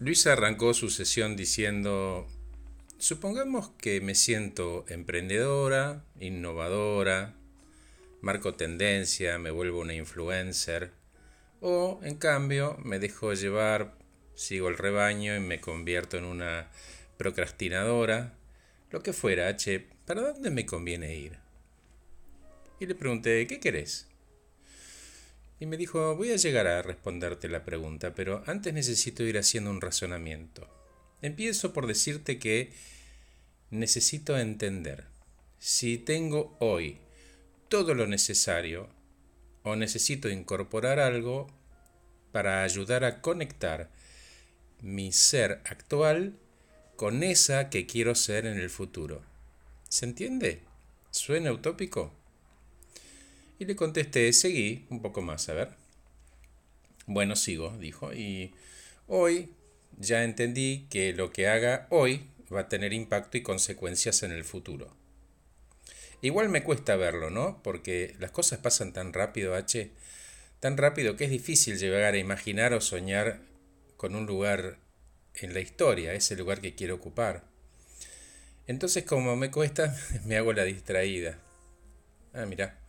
Luisa arrancó su sesión diciendo, supongamos que me siento emprendedora, innovadora, marco tendencia, me vuelvo una influencer, o en cambio me dejo llevar, sigo el rebaño y me convierto en una procrastinadora, lo que fuera, H, ¿para dónde me conviene ir? Y le pregunté, ¿qué querés? Y me dijo, voy a llegar a responderte la pregunta, pero antes necesito ir haciendo un razonamiento. Empiezo por decirte que necesito entender si tengo hoy todo lo necesario o necesito incorporar algo para ayudar a conectar mi ser actual con esa que quiero ser en el futuro. ¿Se entiende? ¿Suena utópico? Y le contesté, seguí un poco más, a ver. Bueno, sigo, dijo, y hoy ya entendí que lo que haga hoy va a tener impacto y consecuencias en el futuro. Igual me cuesta verlo, ¿no? Porque las cosas pasan tan rápido, H, tan rápido que es difícil llegar a imaginar o soñar con un lugar en la historia, ese lugar que quiero ocupar. Entonces, como me cuesta, me hago la distraída. Ah, mira.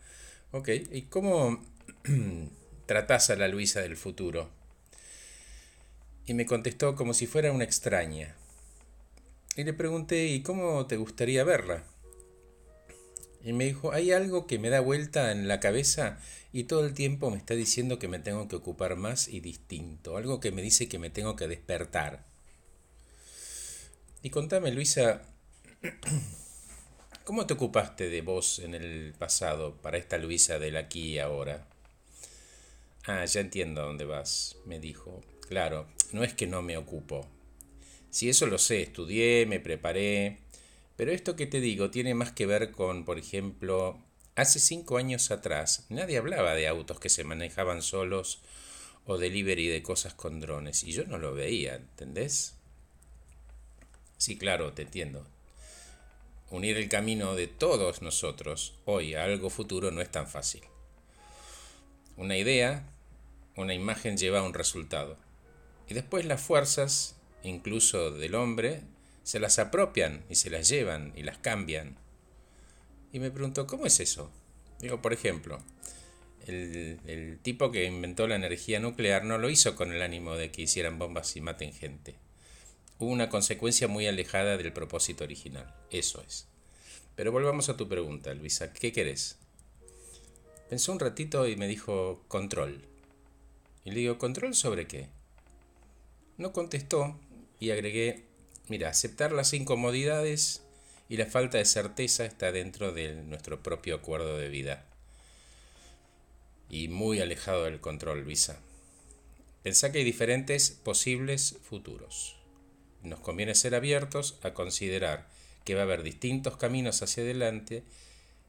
Ok, ¿y cómo tratás a la Luisa del futuro? Y me contestó como si fuera una extraña. Y le pregunté, ¿y cómo te gustaría verla? Y me dijo, hay algo que me da vuelta en la cabeza y todo el tiempo me está diciendo que me tengo que ocupar más y distinto, algo que me dice que me tengo que despertar. Y contame, Luisa, ¿Cómo te ocupaste de vos en el pasado para esta Luisa del aquí y ahora? Ah, ya entiendo a dónde vas, me dijo. Claro, no es que no me ocupo. Si eso lo sé, estudié, me preparé, pero esto que te digo tiene más que ver con, por ejemplo, hace cinco años atrás nadie hablaba de autos que se manejaban solos o delivery de cosas con drones, y yo no lo veía, ¿entendés? Sí, claro, te entiendo. Unir el camino de todos nosotros hoy a algo futuro no es tan fácil. Una idea, una imagen lleva a un resultado. Y después las fuerzas, incluso del hombre, se las apropian y se las llevan y las cambian. Y me pregunto, ¿cómo es eso? Digo, por ejemplo, el, el, tipo que inventó la energía nuclear no lo hizo con el ánimo de que hicieran bombas y maten gente hubo una consecuencia muy alejada del propósito original. Eso es. Pero volvamos a tu pregunta, Luisa. ¿Qué querés? Pensó un ratito y me dijo control. Y le digo, ¿control sobre qué? No contestó y agregué, mira, aceptar las incomodidades y la falta de certeza está dentro de nuestro propio acuerdo de vida. Y muy alejado del control, Luisa. Pensá que hay diferentes posibles futuros nos conviene ser abiertos a considerar que va a haber distintos caminos hacia adelante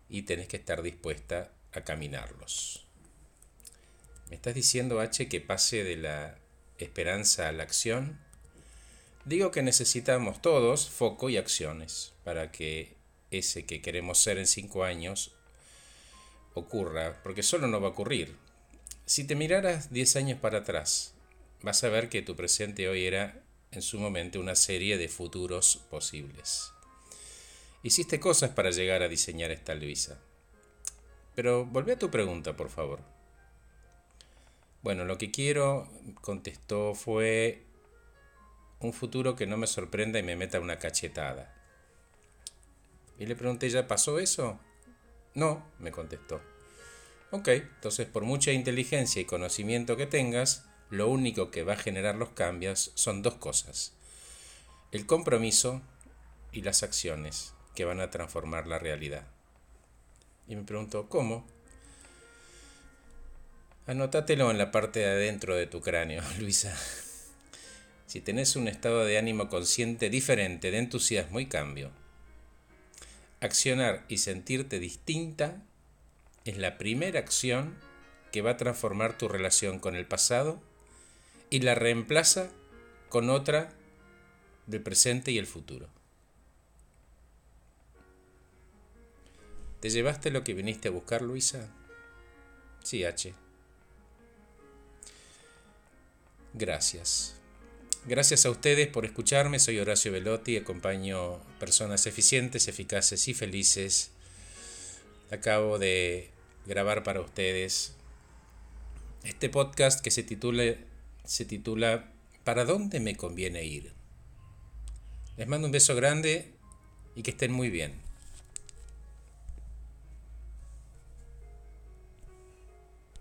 y tenés que estar dispuesta a caminarlos. ¿Me estás diciendo, H, que pase de la esperanza a la acción? Digo que necesitamos todos foco y acciones para que ese que queremos ser en cinco años ocurra, porque solo no va a ocurrir. Si te miraras diez años para atrás, vas a ver que tu presente hoy era en su momento una serie de futuros posibles. Hiciste cosas para llegar a diseñar esta Luisa. Pero volvé a tu pregunta, por favor. Bueno, lo que quiero, contestó, fue un futuro que no me sorprenda y me meta una cachetada. Y le pregunté, ¿ya pasó eso? No, me contestó. Ok, entonces por mucha inteligencia y conocimiento que tengas, lo único que va a generar los cambios son dos cosas. El compromiso y las acciones que van a transformar la realidad. Y me pregunto, ¿cómo? Anótatelo en la parte de adentro de tu cráneo, Luisa. Si tenés un estado de ánimo consciente diferente de entusiasmo y cambio, accionar y sentirte distinta es la primera acción que va a transformar tu relación con el pasado y la reemplaza con otra del presente y el futuro. ¿Te llevaste lo que viniste a buscar, Luisa? Sí, H. Gracias. Gracias a ustedes por escucharme. Soy Horacio Velotti, acompaño personas eficientes, eficaces y felices. Acabo de grabar para ustedes este podcast que se titula, se titula ¿Para dónde me conviene ir? Les mando un beso grande y que estén muy bien.